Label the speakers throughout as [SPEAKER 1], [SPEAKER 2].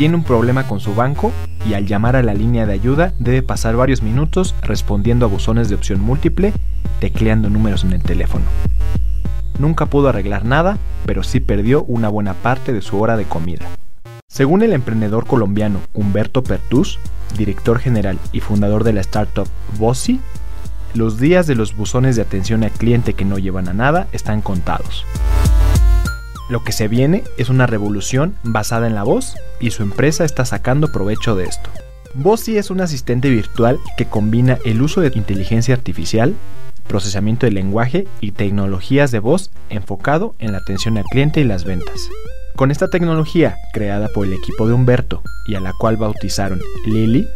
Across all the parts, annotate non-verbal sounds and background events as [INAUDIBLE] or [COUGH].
[SPEAKER 1] Tiene un problema con su banco y al llamar a la línea de ayuda debe pasar varios minutos respondiendo a buzones de opción múltiple, tecleando números en el teléfono. Nunca pudo arreglar nada, pero sí perdió una buena parte de su hora de comida. Según el emprendedor colombiano Humberto Pertus, director general y fundador de la startup Bossi, los días de los buzones de atención al cliente que no llevan a nada están contados. Lo que se viene es una revolución basada en la voz y su empresa está sacando provecho de esto. Bossy es un asistente virtual que combina el uso de inteligencia artificial, procesamiento de lenguaje y tecnologías de voz enfocado en la atención al cliente y las ventas. Con esta tecnología, creada por el equipo de Humberto y a la cual bautizaron Lily,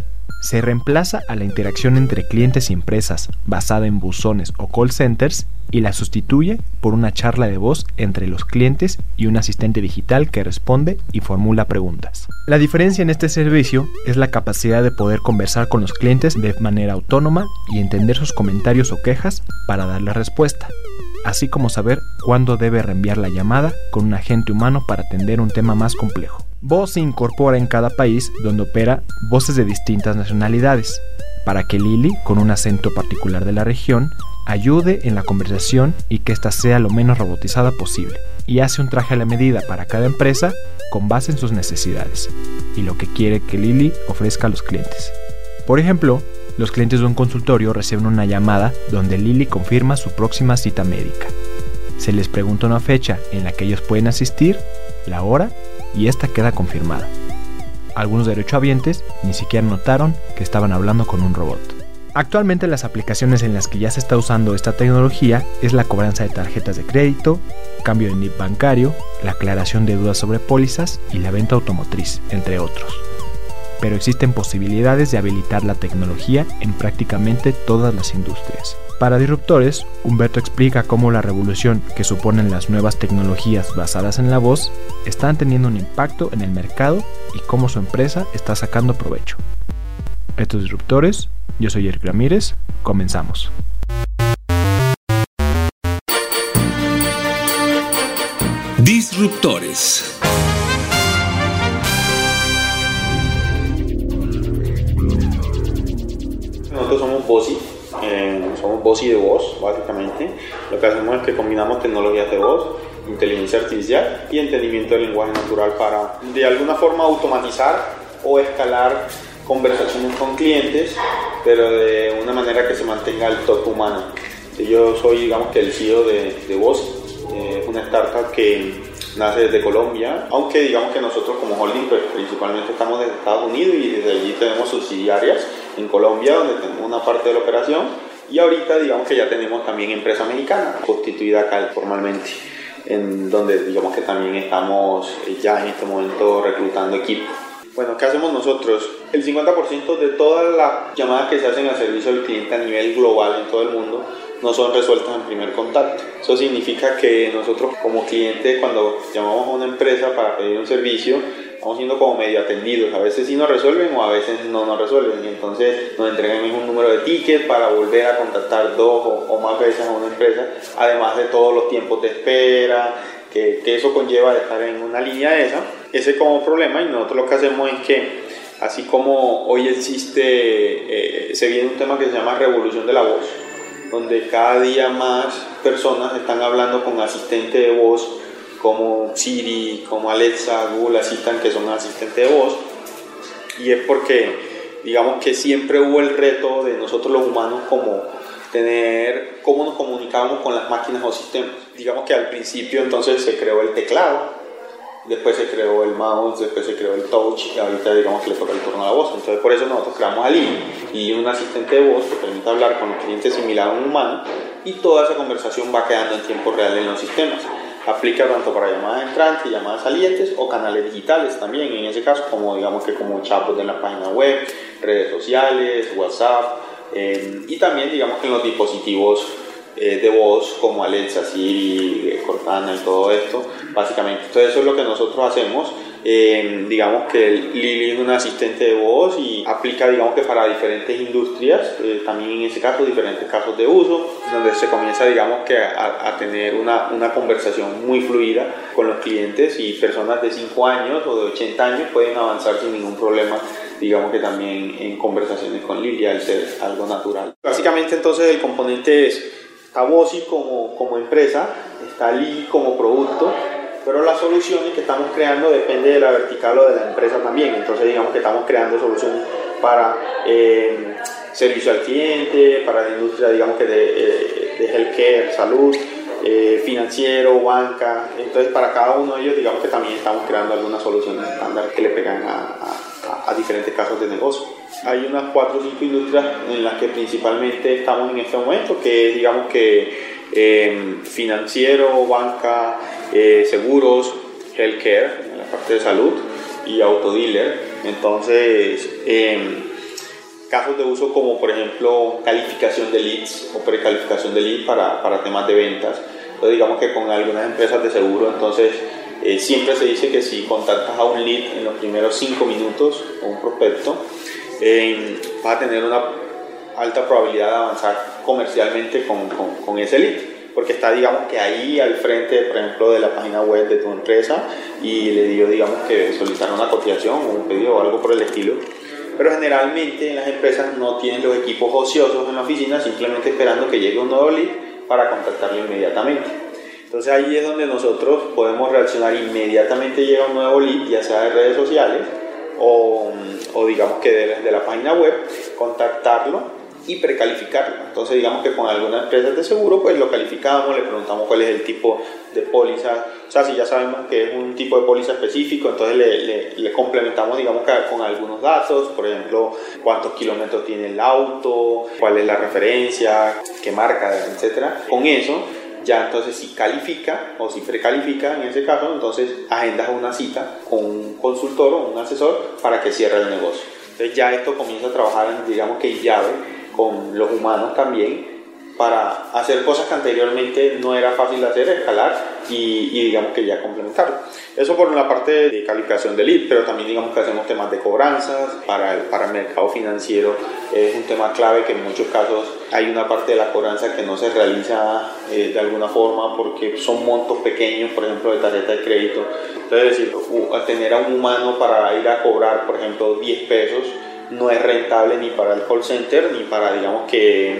[SPEAKER 1] se reemplaza a la interacción entre clientes y empresas basada en buzones o call centers y la sustituye por una charla de voz entre los clientes y un asistente digital que responde y formula preguntas. La diferencia en este servicio es la capacidad de poder conversar con los clientes de manera autónoma y entender sus comentarios o quejas para dar la respuesta, así como saber cuándo debe reenviar la llamada con un agente humano para atender un tema más complejo. Voz se incorpora en cada país donde opera voces de distintas nacionalidades, para que Lily, con un acento particular de la región, ayude en la conversación y que ésta sea lo menos robotizada posible, y hace un traje a la medida para cada empresa con base en sus necesidades y lo que quiere que Lily ofrezca a los clientes. Por ejemplo, los clientes de un consultorio reciben una llamada donde Lily confirma su próxima cita médica. Se les pregunta una fecha en la que ellos pueden asistir, la hora y esta queda confirmada. Algunos derechohabientes ni siquiera notaron que estaban hablando con un robot. Actualmente las aplicaciones en las que ya se está usando esta tecnología es la cobranza de tarjetas de crédito, cambio de NIP bancario, la aclaración de dudas sobre pólizas y la venta automotriz, entre otros. Pero existen posibilidades de habilitar la tecnología en prácticamente todas las industrias. Para Disruptores, Humberto explica cómo la revolución que suponen las nuevas tecnologías basadas en la voz están teniendo un impacto en el mercado y cómo su empresa está sacando provecho. Estos Disruptores, yo soy Eric Ramírez, comenzamos.
[SPEAKER 2] Disruptores.
[SPEAKER 3] Nosotros somos Bossy, eh, somos Bossy de voz, básicamente. Lo que hacemos es que combinamos tecnologías de voz, inteligencia artificial y entendimiento del lenguaje natural para de alguna forma automatizar o escalar conversaciones con clientes, pero de una manera que se mantenga el toque humano. Yo soy, digamos, que el CEO de, de Voz, eh, una startup que nace desde Colombia, aunque digamos que nosotros como holding pues, principalmente estamos desde Estados Unidos y desde allí tenemos subsidiarias en Colombia donde tenemos una parte de la operación y ahorita digamos que ya tenemos también empresa mexicana constituida acá formalmente en donde digamos que también estamos ya en este momento reclutando equipo. Bueno, ¿qué hacemos nosotros? El 50% de todas las llamadas que se hacen al servicio del cliente a nivel global en todo el mundo no son resueltas en primer contacto. Eso significa que nosotros como cliente cuando llamamos a una empresa para pedir un servicio, estamos siendo como medio atendidos. A veces sí nos resuelven o a veces no nos resuelven. Y entonces nos entregan un número de tickets para volver a contactar dos o, más veces a una empresa, además de todos los tiempos de espera, que, que eso conlleva estar en una línea esa. Ese como problema y nosotros lo que hacemos es que así como hoy existe, eh, se viene un tema que se llama revolución de la voz, donde cada día más personas están hablando con asistente de voz como Siri, como Alexa, Google Assistant, que son asistentes de voz. Y es porque, digamos que siempre hubo el reto de nosotros los humanos como tener cómo nos comunicábamos con las máquinas o sistemas. Digamos que al principio entonces se creó el teclado, después se creó el mouse, después se creó el touch y ahorita digamos que le toca el turno a la voz. Entonces por eso nosotros creamos a Lili y un asistente de voz que permite hablar con el cliente similar a un humano y toda esa conversación va quedando en tiempo real en los sistemas. Aplica tanto para llamadas entrantes, llamadas salientes o canales digitales también, en ese caso como digamos que como chatbot en la página web, redes sociales, WhatsApp eh, y también digamos que en los dispositivos eh, de voz como Alexa, Siri, Cortana y todo esto, básicamente. Entonces eso es lo que nosotros hacemos. Eh, digamos que Lili es un asistente de voz y aplica digamos que para diferentes industrias, eh, también en ese caso diferentes casos de uso, donde se comienza digamos que a, a, tener una, una conversación muy fluida con los clientes y personas de 5 años o de 80 años pueden avanzar sin ningún problema digamos que también en conversaciones con Lili al ser algo natural. Básicamente entonces el componente es Está como, como empresa, está Lee como producto, pero las soluciones que estamos creando depende de la vertical o de la empresa también. Entonces digamos que estamos creando soluciones para eh, servicio al cliente, para la industria digamos que de, eh, de healthcare, salud, eh, financiero, banca. Entonces para cada uno de ellos digamos que también estamos creando algunas soluciones estándar que le pegan a, a, diferentes casos de negocio hay unas cuatro o cinco industrias en las que principalmente estamos en este momento, que digamos que financiero, banca, eh, seguros, healthcare, en la parte de salud y autodealer. Entonces, eh, casos de uso como por ejemplo calificación de leads o precalificación de leads para, para temas de ventas. Entonces, digamos que con algunas empresas de seguro, entonces eh, siempre se dice que si contactas a un lead en los primeros cinco minutos o un prospecto, eh, va a tener una alta probabilidad de avanzar comercialmente con, con, ese lead, porque está, digamos, que ahí al frente, por ejemplo, de la página web de tu empresa y le dio, digamos, que solicitar una cotización o un pedido o algo por el estilo. Pero generalmente en las empresas no tienen los equipos ociosos en la oficina, simplemente esperando que llegue un nuevo lead para contactarlo inmediatamente. Entonces ahí es donde nosotros podemos reaccionar inmediatamente llega un nuevo lead, ya sea de redes sociales o, o digamos que desde la página web, contactarlo y precalificarlo. Entonces digamos que con algunas empresas de seguro pues lo calificamos, le preguntamos cuál es el tipo de póliza, o sea si ya sabemos que es un tipo de póliza específico, entonces le, le, le complementamos digamos que con algunos datos, por ejemplo cuántos kilómetros tiene el auto, cuál es la referencia, qué marca, etcétera. Con eso ya entonces si califica o si precalifica en ese caso, entonces agendas una cita con un consultor o un asesor para que cierre el negocio. Entonces ya esto comienza a trabajar, digamos que en llave, con los humanos también, para hacer cosas que anteriormente no era fácil hacer, escalar y, y, digamos que ya complementarlo. Eso por una parte de calificación de lead, pero también digamos que hacemos temas de cobranzas para el, para el mercado financiero. Es un tema clave que en muchos casos hay una parte de la cobranza que no se realiza eh, de alguna forma porque son montos pequeños, por ejemplo, de tarjeta de crédito. Entonces, decir, tener a un humano para ir a cobrar, por ejemplo, 10 pesos no es rentable ni para el call center ni para, digamos, que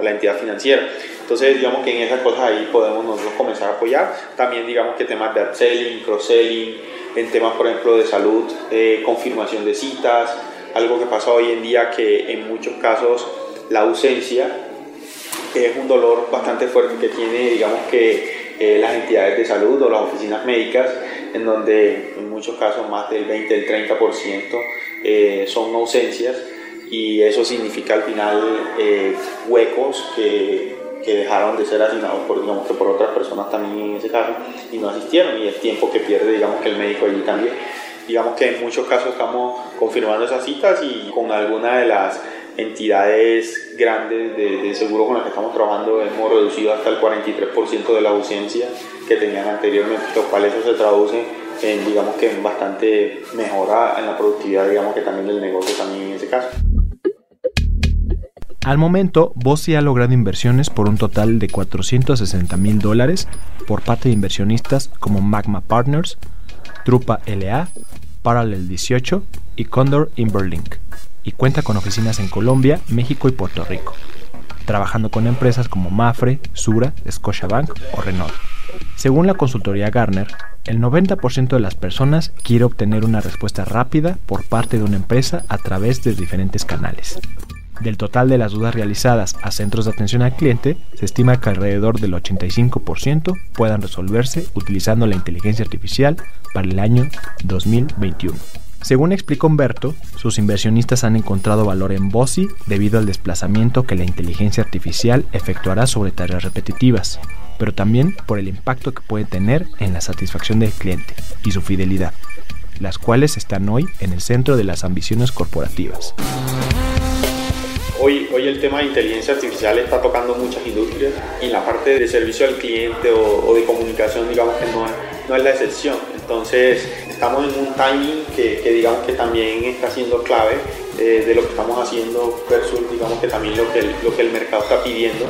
[SPEAKER 3] la entidad financiera. Entonces, digamos que en esas cosas ahí podemos nosotros comenzar a apoyar. También, digamos que temas de upselling, cross-selling, en temas, por ejemplo, de salud, eh, confirmación de citas, algo que pasa hoy en día que en muchos casos la ausencia es un dolor bastante fuerte que tiene, digamos que eh, las entidades de salud o las oficinas médicas, en donde en muchos casos más del 20, el 30% eh, son ausencias y eso significa al final eh, huecos que, que, dejaron de ser asignados por, digamos, que por otras personas también en ese caso y no asistieron y el tiempo que pierde digamos que el médico allí también. Digamos que en muchos casos estamos confirmando esas citas y con alguna de las entidades grandes de, de, seguro con las que estamos trabajando hemos reducido hasta el 43% de la ausencia que tenían anteriormente, lo cual eso se traduce en, digamos que bastante mejora en la productividad, digamos que también del negocio también en ese caso.
[SPEAKER 1] Al momento, Bossi ha logrado inversiones por un total de 460 mil dólares por parte de inversionistas como Magma Partners, Trupa LA, Parallel 18 y Condor Inverlink, y cuenta con oficinas en Colombia, México y Puerto Rico, trabajando con empresas como Mafre, Sura, Scotiabank o Renault. Según la consultoría Garner, el 90% de las personas quiere obtener una respuesta rápida por parte de una empresa a través de diferentes canales. Del total de las dudas realizadas a centros de atención al cliente, se estima que alrededor del 85% puedan resolverse utilizando la inteligencia artificial para el año 2021. Según explicó Humberto, sus inversionistas han encontrado valor en Bossi debido al desplazamiento que la inteligencia artificial efectuará sobre tareas repetitivas, pero también por el impacto que puede tener en la satisfacción del cliente y su fidelidad, las cuales están hoy en el centro de las ambiciones corporativas.
[SPEAKER 3] Hoy, hoy el tema de inteligencia artificial está tocando muchas industrias y la parte de servicio al cliente o, de comunicación digamos que no es, no es la excepción. Entonces estamos en un timing que, que digamos que también está siendo clave eh, de lo que estamos haciendo versus digamos que también lo que, lo que el mercado está pidiendo.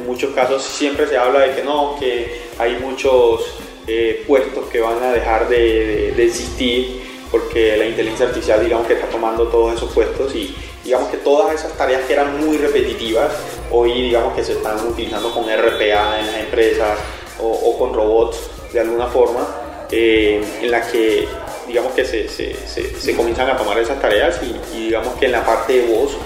[SPEAKER 3] En muchos casos siempre se habla de que no, que hay muchos eh, puestos que van a dejar de, existir porque la inteligencia artificial digamos que está tomando todos esos puestos y digamos que todas esas tareas que eran muy repetitivas hoy digamos que se están utilizando con RPA en las empresas o, con robots de alguna forma eh, en la que digamos que se, se, se, comienzan a tomar esas tareas y, y, digamos que en la parte de voz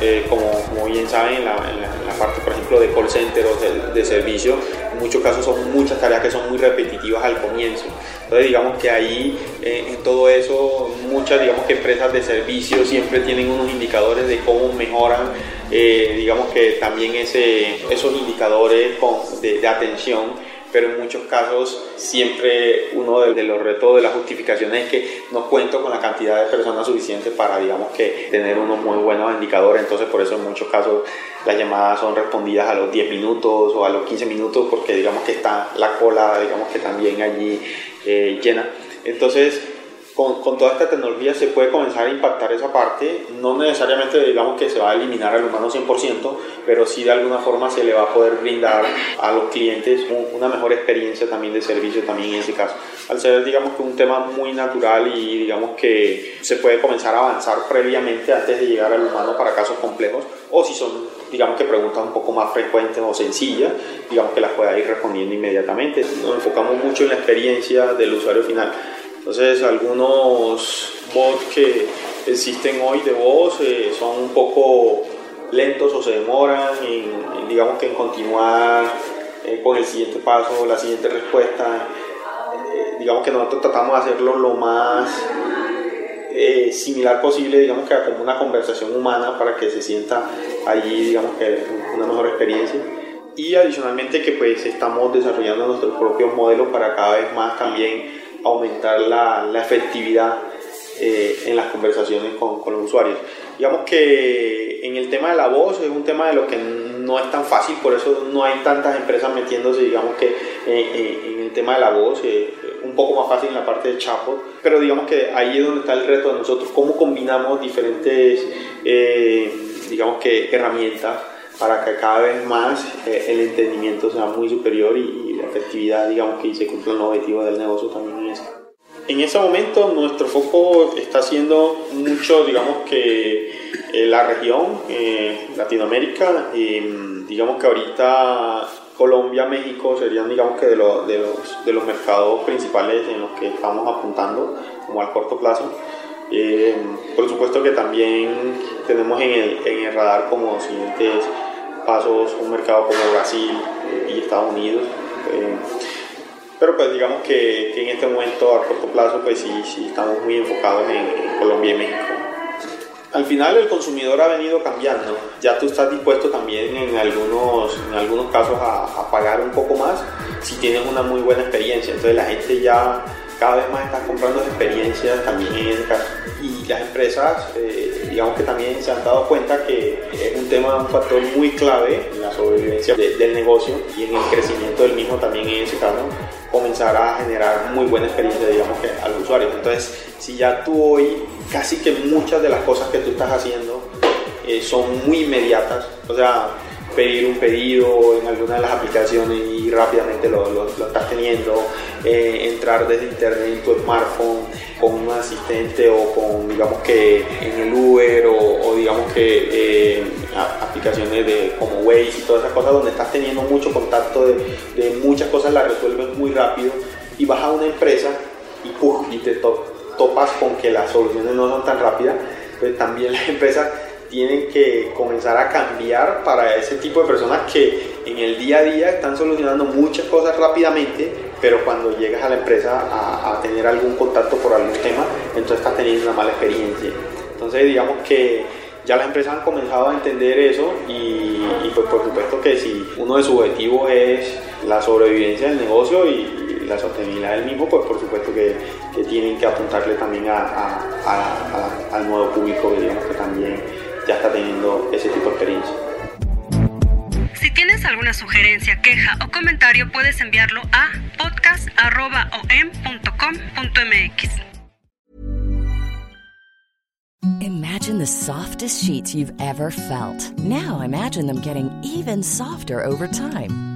[SPEAKER 3] eh, como, como, bien saben, en la, parte, por ejemplo, de call center o de, de, servicio, en muchos casos son muchas tareas que son muy repetitivas al comienzo. Entonces, digamos que ahí, eh, en todo eso, muchas, digamos que empresas de servicio siempre tienen unos indicadores de cómo mejoran, eh, digamos que también ese, esos indicadores de atención pero en muchos casos siempre uno de, los retos de la justificación es que no cuento con la cantidad de personas suficiente para, digamos, que tener unos muy buenos indicadores, entonces por eso en muchos casos las llamadas son respondidas a los 10 minutos o a los 15 minutos porque digamos que está la cola, digamos que también allí eh, llena. Entonces, con, con, toda esta tecnología se puede comenzar a impactar esa parte, no necesariamente digamos que se va a eliminar al humano 100%, pero sí de alguna forma se le va a poder brindar a los clientes una mejor experiencia también de servicio también en ese caso. Al ser digamos que un tema muy natural y digamos que se puede comenzar a avanzar previamente antes de llegar al humano para casos complejos o si son digamos que preguntas un poco más frecuentes o sencillas, digamos que las pueda ir respondiendo inmediatamente. Nos enfocamos mucho en la experiencia del usuario final entonces algunos bots que existen hoy de voz eh, son un poco lentos o se demoran en, digamos que en continuar eh, con el siguiente paso, la siguiente respuesta. Eh, digamos que nosotros tratamos de hacerlo lo más similar posible, digamos que como una conversación humana para que se sienta allí, digamos que una mejor experiencia y adicionalmente que pues estamos desarrollando nuestros propios modelos para cada vez más también aumentar la, la efectividad eh, en las conversaciones con, con, los usuarios. Digamos que en el tema de la voz es un tema de lo que no es tan fácil, por eso no hay tantas empresas metiéndose, digamos que en el tema de la voz, eh, un poco más fácil en la parte de chatbot, pero digamos que ahí es donde está el reto de nosotros, cómo combinamos diferentes, eh, digamos que herramientas para que cada vez más el entendimiento sea muy superior y, la efectividad, digamos, que se cumpla el objetivo del negocio también eso. En ese momento nuestro foco está siendo mucho, digamos que eh, la región, eh, Latinoamérica, y digamos que ahorita Colombia, México serían digamos que de, de, los, de los mercados principales en los que estamos apuntando como al corto plazo. Eh, por supuesto que también tenemos en el, en el radar como siguientes pasos un mercado como Brasil y Estados Unidos. Eh, pero pues digamos que, que, en este momento a corto plazo pues sí, sí estamos muy enfocados en, Colombia y México. Al final el consumidor ha venido cambiando, ya tú estás dispuesto también en algunos, en algunos casos a, a pagar un poco más si tienes una muy buena experiencia, entonces la gente ya cada vez más está comprando experiencias también en. Y las empresas, eh, digamos que también se han dado cuenta que es un tema, un factor muy clave en la sobrevivencia del negocio y en el crecimiento del mismo también en ese caso, comenzar a generar muy buena experiencia, digamos que a los usuarios. Entonces, si ya tú hoy, casi que muchas de las cosas que tú estás haciendo eh, son muy inmediatas, o sea, pedir un pedido en alguna de las aplicaciones y rápidamente lo, lo, estás teniendo, eh, entrar desde internet en tu smartphone con un asistente o con, digamos que en el Uber o, digamos que eh, aplicaciones de, como Waze y todas esas cosas donde estás teniendo mucho contacto de, de muchas cosas, las resuelves muy rápido y vas a una empresa y, y te topas con que las soluciones no son tan rápidas, pues también las [LAUGHS] empresas tienen que comenzar a cambiar para ese tipo de personas que en el día a día están solucionando muchas cosas rápidamente, pero cuando llegas a la empresa a, tener algún contacto por algún tema, entonces estás teniendo una mala experiencia. Entonces digamos que ya las empresas han comenzado a entender eso y, pues por supuesto que si uno de sus objetivos es la sobrevivencia del negocio y, la sostenibilidad del mismo, pues por supuesto que, tienen que apuntarle también al nuevo público digamos que también ya está teniendo ese tipo de experiencia.
[SPEAKER 2] Si tienes alguna sugerencia, queja o comentario, puedes enviarlo a podcast.om.com.mx.
[SPEAKER 4] Imagine the softest sheets you've ever felt. Now imagine them getting even softer over time.